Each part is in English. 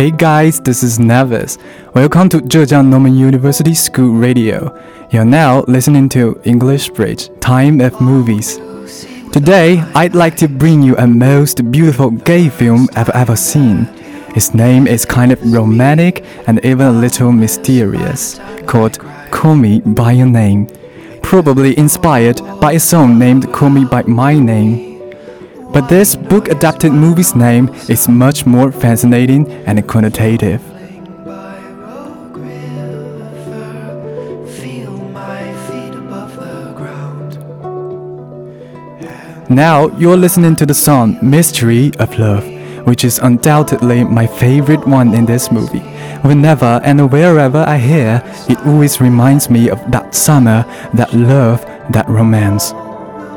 Hey guys, this is Nevis. Welcome to Zhejiang Normal University School Radio. You're now listening to English Bridge, Time of Movies. Today, I'd like to bring you a most beautiful gay film I've ever seen. Its name is kind of romantic and even a little mysterious, called Call Me By Your Name, probably inspired by a song named Call Me By My Name. But this book adapted movie's name is much more fascinating and connotative. Now you're listening to the song Mystery of Love, which is undoubtedly my favorite one in this movie. Whenever and wherever I hear, it always reminds me of that summer, that love, that romance.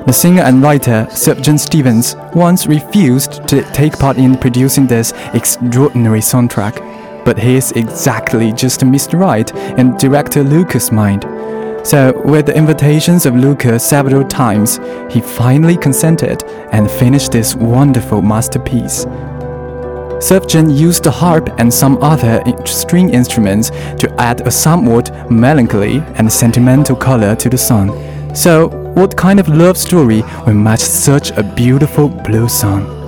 The singer and writer Sufjan Stevens once refused to take part in producing this extraordinary soundtrack, but he is exactly just Mr. Right in director Lucas' mind. So, with the invitations of Lucas several times, he finally consented and finished this wonderful masterpiece. Sufjan used the harp and some other string instruments to add a somewhat melancholy and sentimental color to the song. So, what kind of love story will match such a beautiful blue song?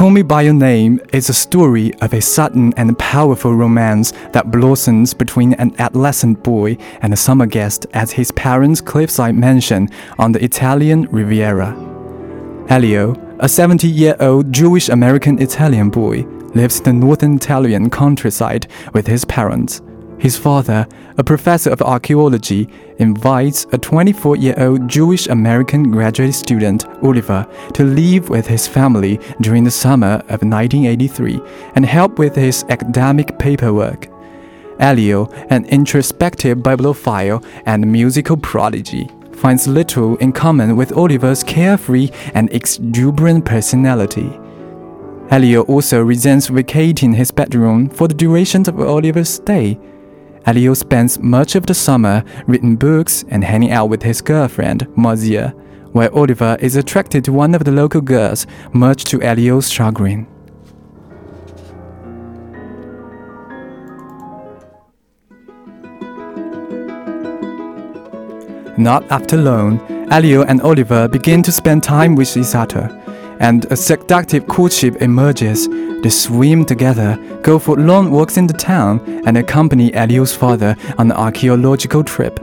Call Me By Your Name is a story of a sudden and powerful romance that blossoms between an adolescent boy and a summer guest at his parents' cliffside mansion on the Italian Riviera. Elio, a 70 year old Jewish American Italian boy, lives in the northern Italian countryside with his parents. His father, a professor of archaeology, invites a 24 year old Jewish American graduate student, Oliver, to live with his family during the summer of 1983 and help with his academic paperwork. Elio, an introspective bibliophile and musical prodigy, finds little in common with Oliver's carefree and exuberant personality. Elio also resents vacating his bedroom for the duration of Oliver's stay. Elio spends much of the summer reading books and hanging out with his girlfriend, Marzia, while Oliver is attracted to one of the local girls, much to Elio's chagrin. Not after long, Elio and Oliver begin to spend time with other and a seductive courtship emerges. They swim together, go for long walks in the town, and accompany Elio's father on an archaeological trip.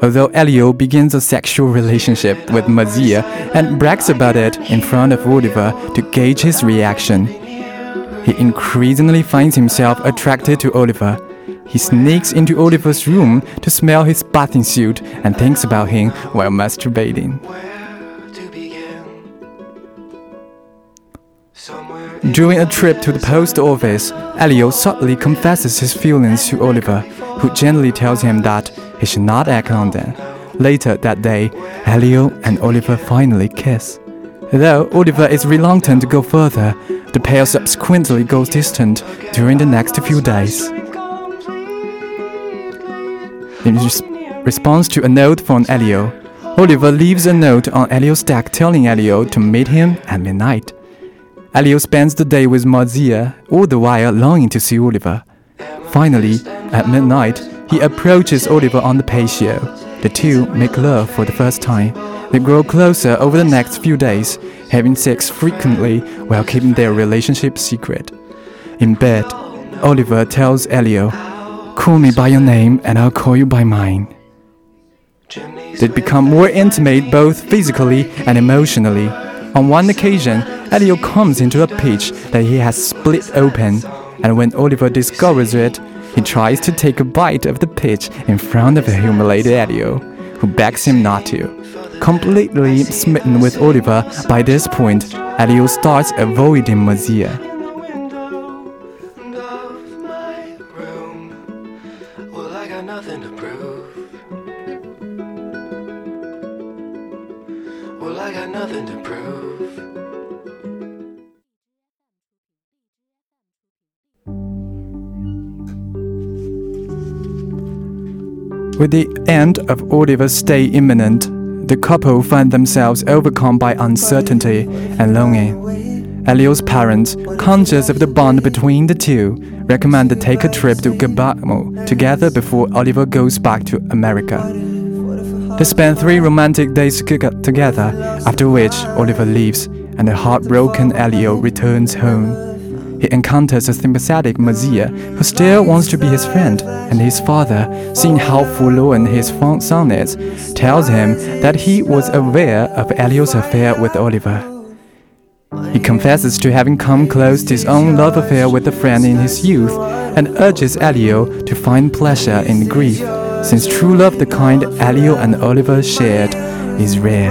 Although Elio begins a sexual relationship with Marzia and brags about it in front of Oliver to gauge his reaction, he increasingly finds himself attracted to Oliver. He sneaks into Oliver's room to smell his bathing suit and thinks about him while masturbating. During a trip to the post office, Elio subtly confesses his feelings to Oliver, who gently tells him that he should not act on them. Later that day, Elio and Oliver finally kiss. Though Oliver is reluctant to go further, the pair subsequently goes distant during the next few days. In res response to a note from Elio, Oliver leaves a note on Elio's deck telling Elio to meet him at midnight. Elio spends the day with Marzia, all the while longing to see Oliver. Finally, at midnight, he approaches Oliver on the patio. The two make love for the first time. They grow closer over the next few days, having sex frequently while keeping their relationship secret. In bed, Oliver tells Elio, Call me by your name and I'll call you by mine. They become more intimate both physically and emotionally. On one occasion, Elio comes into a peach that he has split open, and when Oliver discovers it, he tries to take a bite of the peach in front of the humiliated Elio, who begs him not to. Completely smitten with Oliver by this point, Elio starts avoiding Marzia. With the end of Oliver's stay imminent, the couple find themselves overcome by uncertainty and longing. Elio's parents, conscious of the bond between the two, recommend they take a trip to Bergamo together before Oliver goes back to America. They spend three romantic days together, after which Oliver leaves and the heartbroken Elio returns home he encounters a sympathetic Marzia who still wants to be his friend, and his father, seeing how forlorn his son is, tells him that he was aware of Elio's affair with Oliver. He confesses to having come close to his own love affair with a friend in his youth and urges Elio to find pleasure in grief, since true love, the kind Elio and Oliver shared, is rare.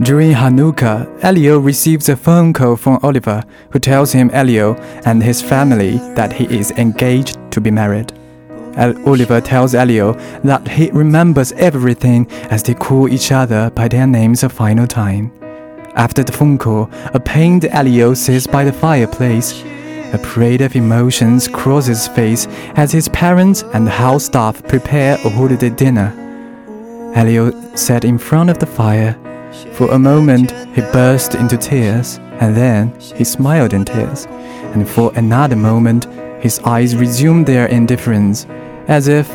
During Hanukkah, Elio receives a phone call from Oliver, who tells him Elio and his family that he is engaged to be married. Oliver tells Elio that he remembers everything as they call each other by their names a final time. After the phone call, a pained Elio sits by the fireplace. A parade of emotions crosses his face as his parents and the house staff prepare a holiday dinner. Elio sat in front of the fire. For a moment, he burst into tears, and then he smiled in tears. And for another moment, his eyes resumed their indifference, as if,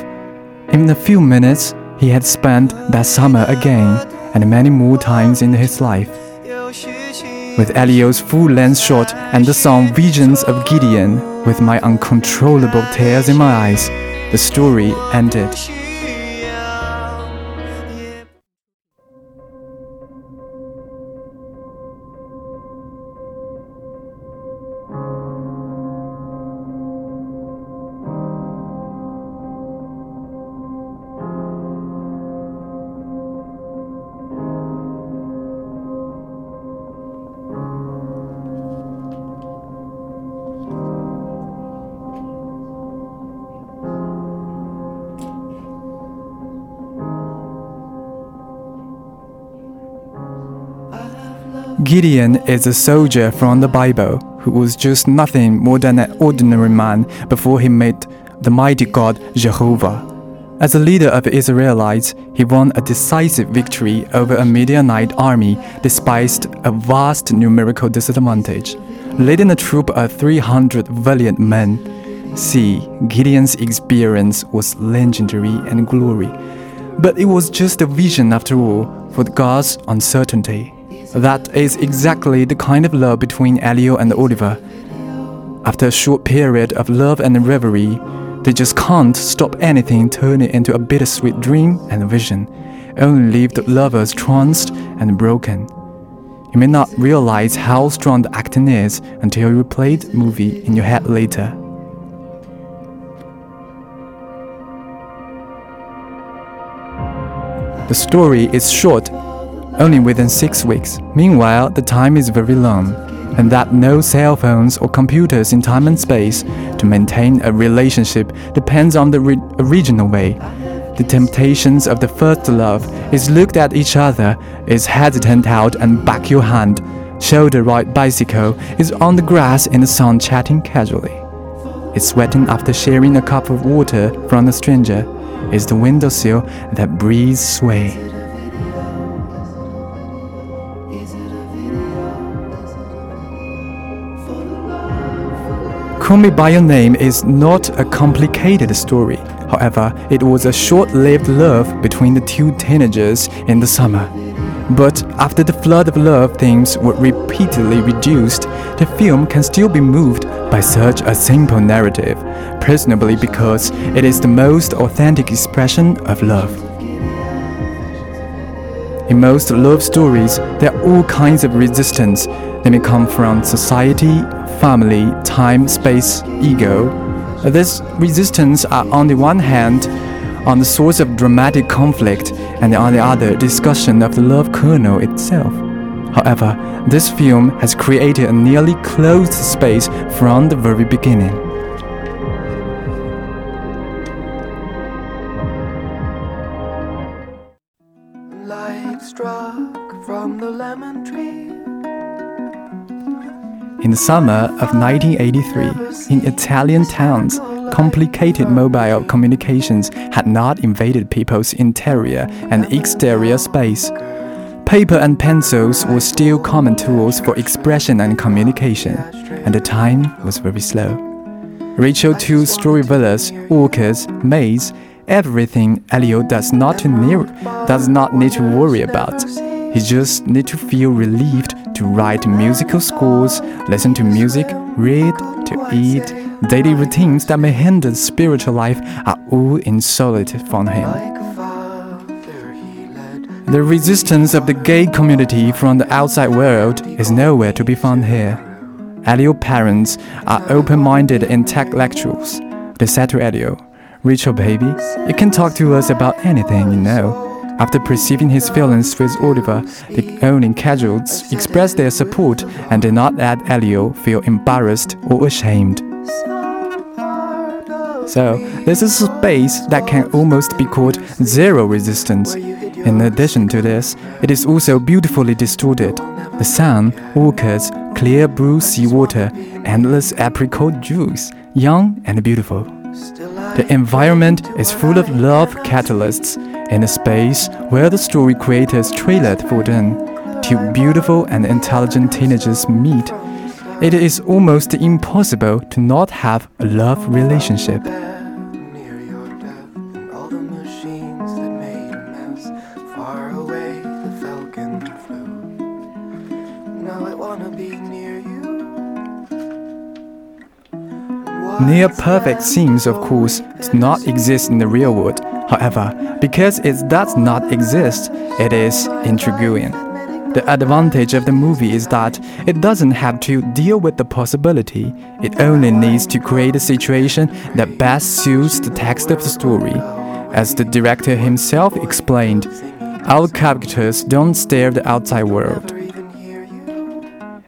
in a few minutes, he had spent that summer again and many more times in his life. With Elio's full length shot and the song Visions of Gideon, with my uncontrollable tears in my eyes, the story ended. Gideon is a soldier from the Bible who was just nothing more than an ordinary man before he met the mighty God Jehovah. As a leader of the Israelites, he won a decisive victory over a Midianite army despite a vast numerical disadvantage, leading a troop of 300 valiant men. See, Gideon's experience was legendary and glory, but it was just a vision after all for God's uncertainty. That is exactly the kind of love between Elio and Oliver. After a short period of love and reverie, they just can't stop anything turning into a bittersweet dream and vision, only leave the lovers tranced and broken. You may not realize how strong the acting is until you replay the movie in your head later. The story is short only within six weeks. Meanwhile, the time is very long, and that no cell phones or computers in time and space to maintain a relationship depends on the original way. The temptations of the first love is looked at each other, is hesitant out and back your hand. Shoulder right bicycle is on the grass in the sun chatting casually. Is sweating after sharing a cup of water from a stranger. Is the windowsill that breeze sway. Call Me By Your Name is not a complicated story. However, it was a short lived love between the two teenagers in the summer. But after the flood of love themes were repeatedly reduced, the film can still be moved by such a simple narrative, presumably because it is the most authentic expression of love. In most love stories, there are all kinds of resistance. They may come from society, family, time, space, ego. These resistance are on the one hand on the source of dramatic conflict, and on the other, discussion of the love kernel itself. However, this film has created a nearly closed space from the very beginning. The summer of 1983, in Italian towns, complicated mobile communications had not invaded people's interior and exterior space. Paper and pencils were still common tools for expression and communication, and the time was very slow. Rachel two story villas, orchards, maids, everything Elio does not near, does not need to worry about. He just need to feel relieved to write musical scores, listen to music, read, to eat. Daily routines that may hinder spiritual life are all insulated from him. The resistance of the gay community from the outside world is nowhere to be found here. Elio parents are open-minded intellectuals. They said to Elio, Rachel baby, you can talk to us about anything you know. After perceiving his feelings with Oliver, the owning casuals expressed their support and did not let Elio feel embarrassed or ashamed. So, this is a space that can almost be called zero resistance. In addition to this, it is also beautifully distorted. The sun, orchids, clear blue seawater, endless apricot juice, young and beautiful. The environment is full of love catalysts in a space where the story creators trailered for them. Two beautiful and intelligent teenagers meet. It is almost impossible to not have a love relationship. near perfect seems, of course, do not exist in the real world. However, because it does not exist, it is intriguing. The advantage of the movie is that it doesn't have to deal with the possibility, it only needs to create a situation that best suits the text of the story. As the director himself explained, our characters don't stare the outside world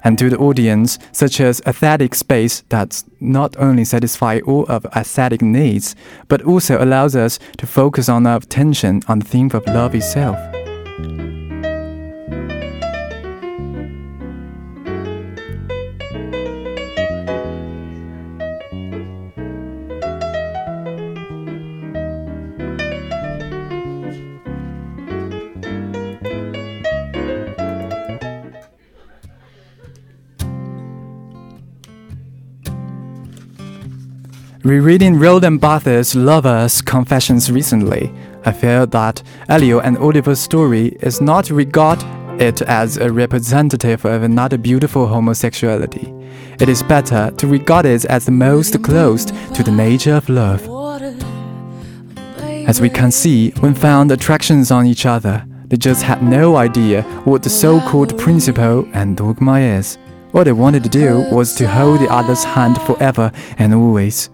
and to the audience, such as aesthetic space that not only satisfy all of aesthetic needs, but also allows us to focus on our attention on the theme of love itself. Rereading Roland Barthes' Lover's Confessions recently, I feel that Elio and Oliver's story is not regard it as a representative of another beautiful homosexuality. It is better to regard it as the most close to the nature of love. As we can see, when found attractions on each other, they just had no idea what the so called principle and dogma is. All they wanted to do was to hold the other's hand forever and always.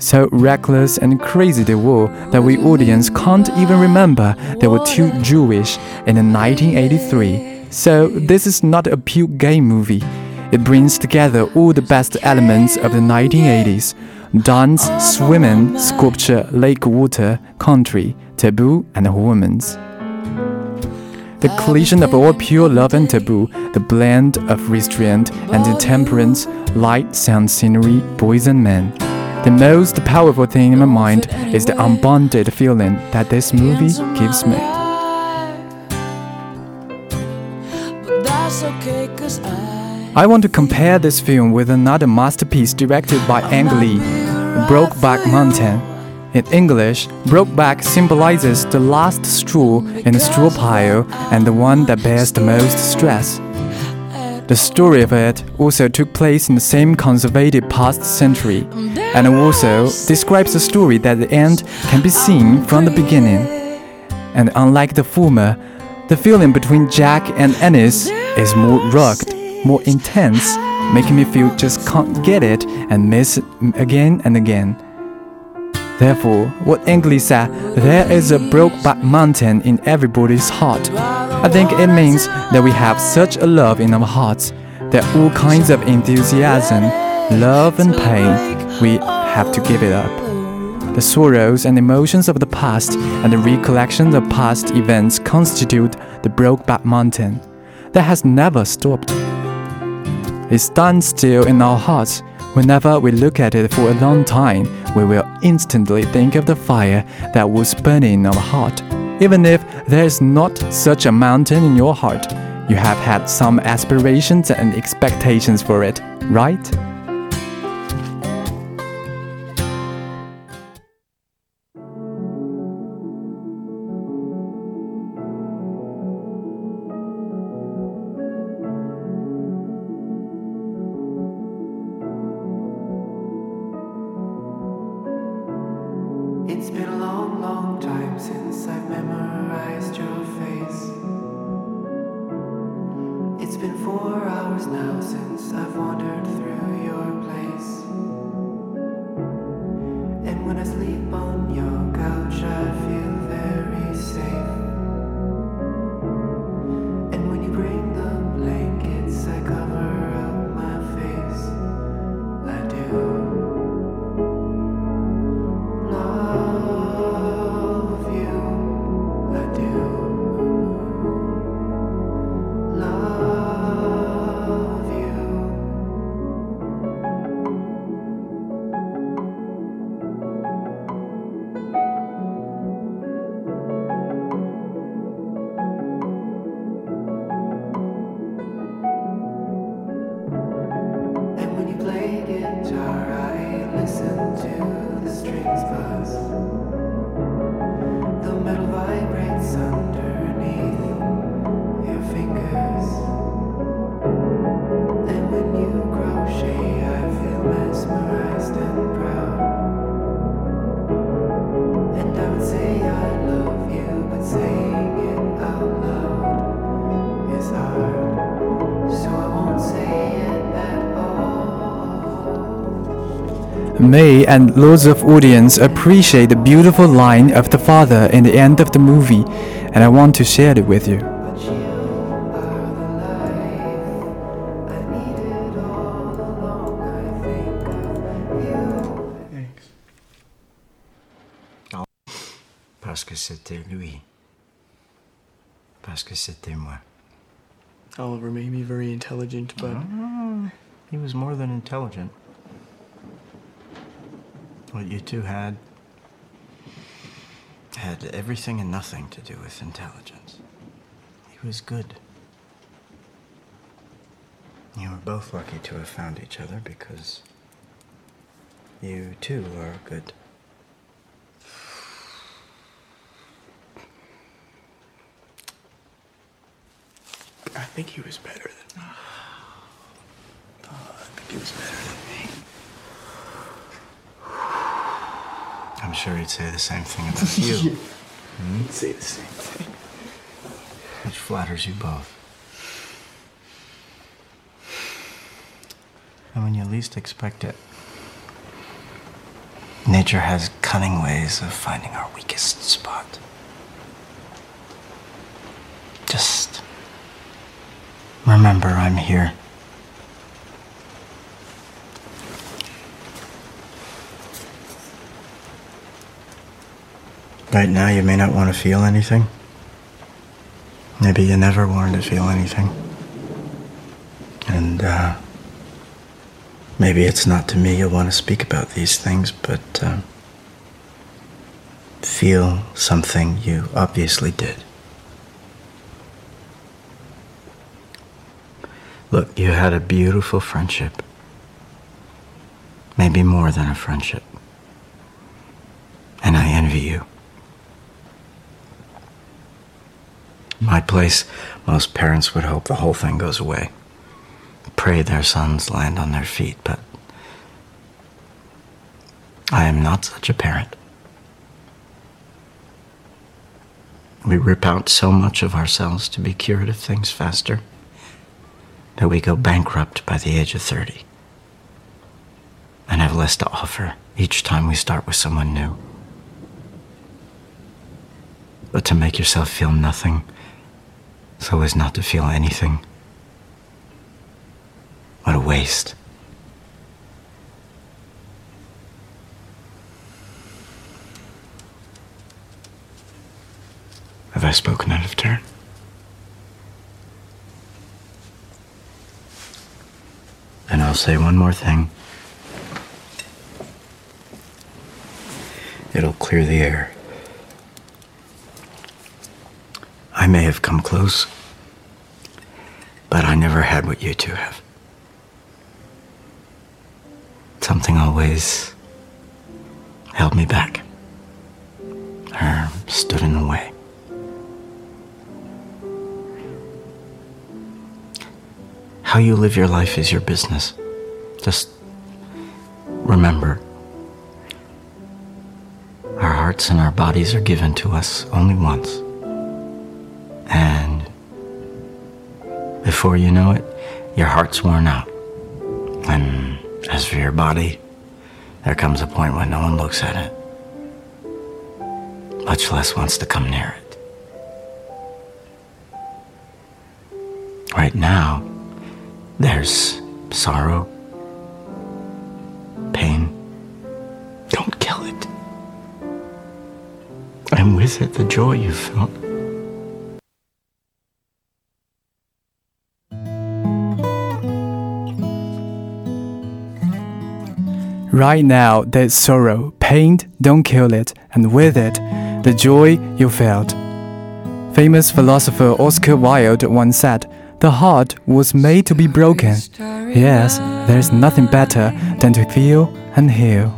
So reckless and crazy they were that we audience can't even remember they were too Jewish in 1983. So this is not a pure gay movie. It brings together all the best elements of the 1980s dance, swimming, sculpture, lake water, country, taboo, and hormones. The collision of all pure love and taboo, the blend of restraint and intemperance, light, sound, scenery, boys and men. The most powerful thing in my mind is the unbounded feeling that this movie gives me. But that's okay, cause I I want to compare this film with another masterpiece directed by Ang Lee, Brokeback Mountain. In English, Brokeback symbolizes the last straw in the straw pile and the one that bears the most stress. The story of it also took place in the same conservative past century, and also describes a story that the end can be seen from the beginning. And unlike the former, the feeling between Jack and Ennis is more rugged, more intense, making me feel just can't get it and miss it again and again. Therefore, what English said, there is a brokeback mountain in everybody's heart. I think it means that we have such a love in our hearts that all kinds of enthusiasm, love, and pain, we have to give it up. The sorrows and emotions of the past and the recollections of past events constitute the brokeback mountain that has never stopped. It stands still in our hearts. Whenever we look at it for a long time, we will instantly think of the fire that was burning in our heart. Even if there is not such a mountain in your heart, you have had some aspirations and expectations for it, right? It's been a long, long time since I've memorized your face. It's been four hours now since I've wandered through your place. May and loads of audience appreciate the beautiful line of the father in the end of the movie, and I want to share it with you. But you are the life I needed all along. I think of you. Parce que c'était lui. Parce que c'était moi. Oliver made me very intelligent, but ah, He was more than intelligent. What you two had had everything and nothing to do with intelligence. He was good. You were both lucky to have found each other because you too are good. I think he was better than me. Oh, I think he was better than me. I'm sure he'd say the same thing about you, He'd say the same thing. which flatters you both. And when you least expect it, nature has cunning ways of finding our weakest spot. Just remember I'm here. Right now, you may not want to feel anything. Maybe you never wanted to feel anything. And, uh, maybe it's not to me you'll want to speak about these things, but, um, feel something you obviously did. Look, you had a beautiful friendship. Maybe more than a friendship. And I envy you. My place, most parents would hope the whole thing goes away. Pray their sons land on their feet, but I am not such a parent. We rip out so much of ourselves to be cured of things faster that we go bankrupt by the age of 30 and have less to offer each time we start with someone new. but to make yourself feel nothing so as not to feel anything. What a waste. Have I spoken out of turn? And I'll say one more thing. It'll clear the air. I may have come close, but I never had what you two have. Something always held me back, or stood in the way. How you live your life is your business. Just remember our hearts and our bodies are given to us only once. Before you know it, your heart's worn out. And as for your body, there comes a point when no one looks at it, much less wants to come near it. Right now, there's sorrow, pain. Don't kill it. And with it, the joy you felt. Right now, there's sorrow, pain, don't kill it, and with it, the joy you felt. Famous philosopher Oscar Wilde once said, The heart was made to be broken. Yes, there's nothing better than to feel and heal.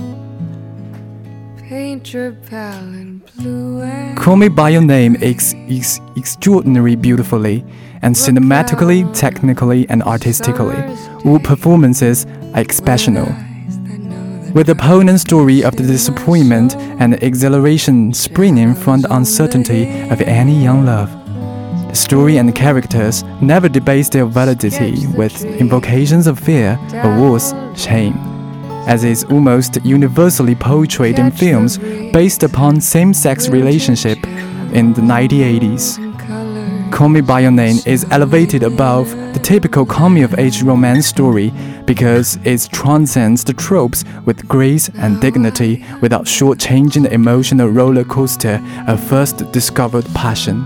Paint your palette blue and Call Me By Your Name is, is extraordinary beautifully and cinematically, technically, and artistically. All performances are exceptional. With the poignant story of the disappointment and the exhilaration springing from the uncertainty of any young love. The story and characters never debase their validity with invocations of fear or worse, shame, as is almost universally portrayed in films based upon same-sex relationship in the 1980s. Call Me By Your Name is elevated above the typical coming-of-age romance story because it transcends the tropes with grace and dignity without shortchanging the emotional roller coaster of first discovered passion.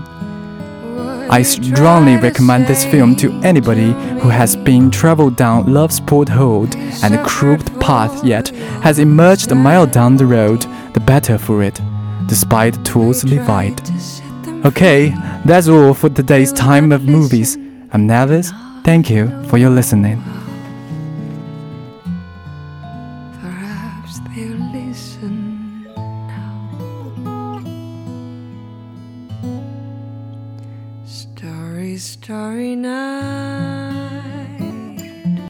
I strongly recommend this film to anybody who has been traveled down love's porthole and a crooked path yet has emerged a mile down the road, the better for it, despite tools divide. Okay, that's all for today's time of movies. I'm Navis. Thank you for your listening.